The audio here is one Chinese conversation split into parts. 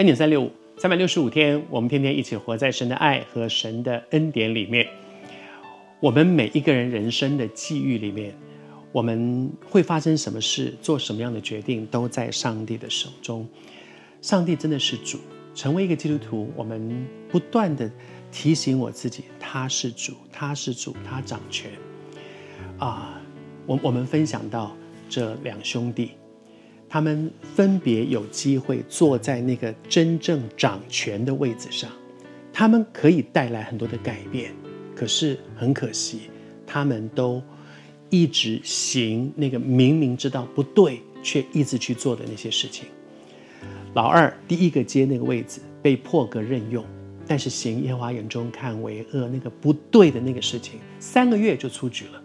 恩典三六五，三百六十五天，我们天天一起活在神的爱和神的恩典里面。我们每一个人人生的际遇里面，我们会发生什么事，做什么样的决定，都在上帝的手中。上帝真的是主。成为一个基督徒，我们不断地提醒我自己，他是主，他是主，他掌权。啊，我我们分享到这两兄弟，他们分别有机会坐在那个真正掌权的位置上，他们可以带来很多的改变。可是很可惜，他们都一直行那个明明知道不对，却一直去做的那些事情。老二第一个接那个位置，被破格任用，但是行耶和华眼中看为恶那个不对的那个事情，三个月就出局了。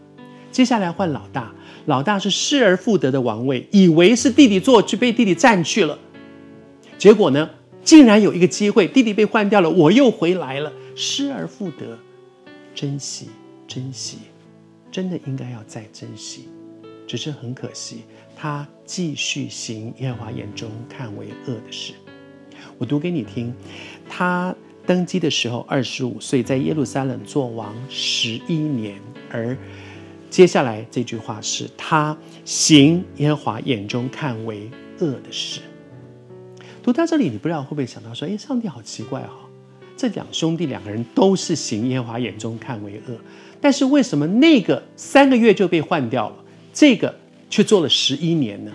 接下来换老大，老大是失而复得的王位，以为是弟弟做，就被弟弟占去了。结果呢，竟然有一个机会，弟弟被换掉了，我又回来了，失而复得。珍惜，珍惜，真的应该要再珍惜。只是很可惜，他继续行耶和华眼中看为恶的事。我读给你听，他登基的时候二十五岁，在耶路撒冷做王十一年。而接下来这句话是他行耶和华眼中看为恶的事。读到这里，你不知道会不会想到说：“哎，上帝好奇怪哈、哦！”这两兄弟两个人都是行耶和华眼中看为恶，但是为什么那个三个月就被换掉了，这个却做了十一年呢？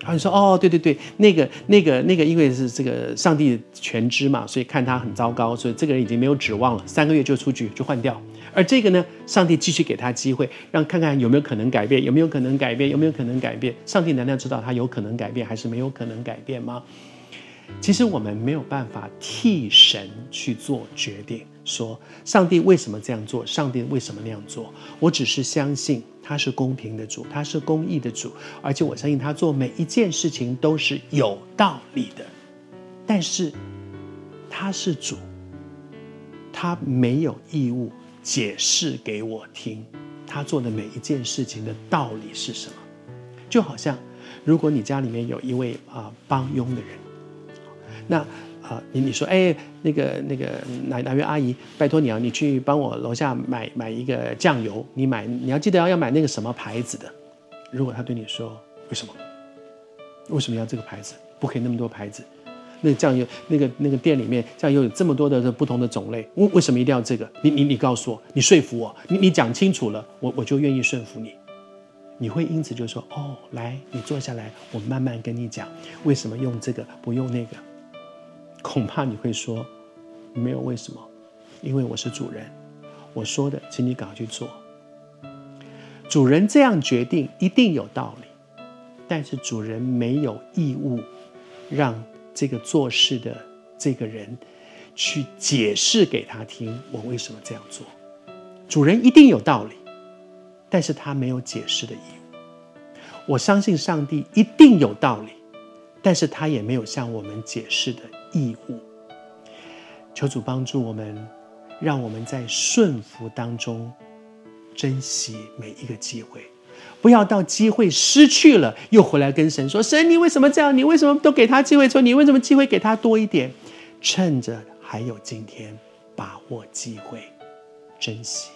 然后你说哦，对对对，那个那个那个，因为是这个上帝全知嘛，所以看他很糟糕，所以这个人已经没有指望了，三个月就出局就换掉。而这个呢，上帝继续给他机会，让看看有没有可能改变，有没有可能改变，有没有可能改变？上帝难道知道他有可能改变，还是没有可能改变吗？其实我们没有办法替神去做决定，说上帝为什么这样做，上帝为什么那样做。我只是相信他是公平的主，他是公义的主，而且我相信他做每一件事情都是有道理的。但是他是主，他没有义务解释给我听他做的每一件事情的道理是什么。就好像如果你家里面有一位啊帮佣的人。那啊，你你说，哎，那个那个哪哪位阿姨，拜托你啊，你去帮我楼下买买一个酱油，你买你要记得要要买那个什么牌子的。如果他对你说，为什么？为什么要这个牌子？不可以那么多牌子。那酱油，那个那个店里面酱油有这么多的不同的种类，为为什么一定要这个？你你你告诉我，你说服我，你你讲清楚了，我我就愿意顺服你。你会因此就说，哦，来，你坐下来，我慢慢跟你讲，为什么用这个不用那个。恐怕你会说，没有为什么，因为我是主人，我说的，请你赶快去做。主人这样决定一定有道理，但是主人没有义务让这个做事的这个人去解释给他听，我为什么这样做。主人一定有道理，但是他没有解释的义务。我相信上帝一定有道理，但是他也没有向我们解释的义务，求主帮助我们，让我们在顺服当中珍惜每一个机会，不要到机会失去了，又回来跟神说：“神，你为什么这样？你为什么都给他机会？说你为什么机会给他多一点？趁着还有今天，把握机会，珍惜。”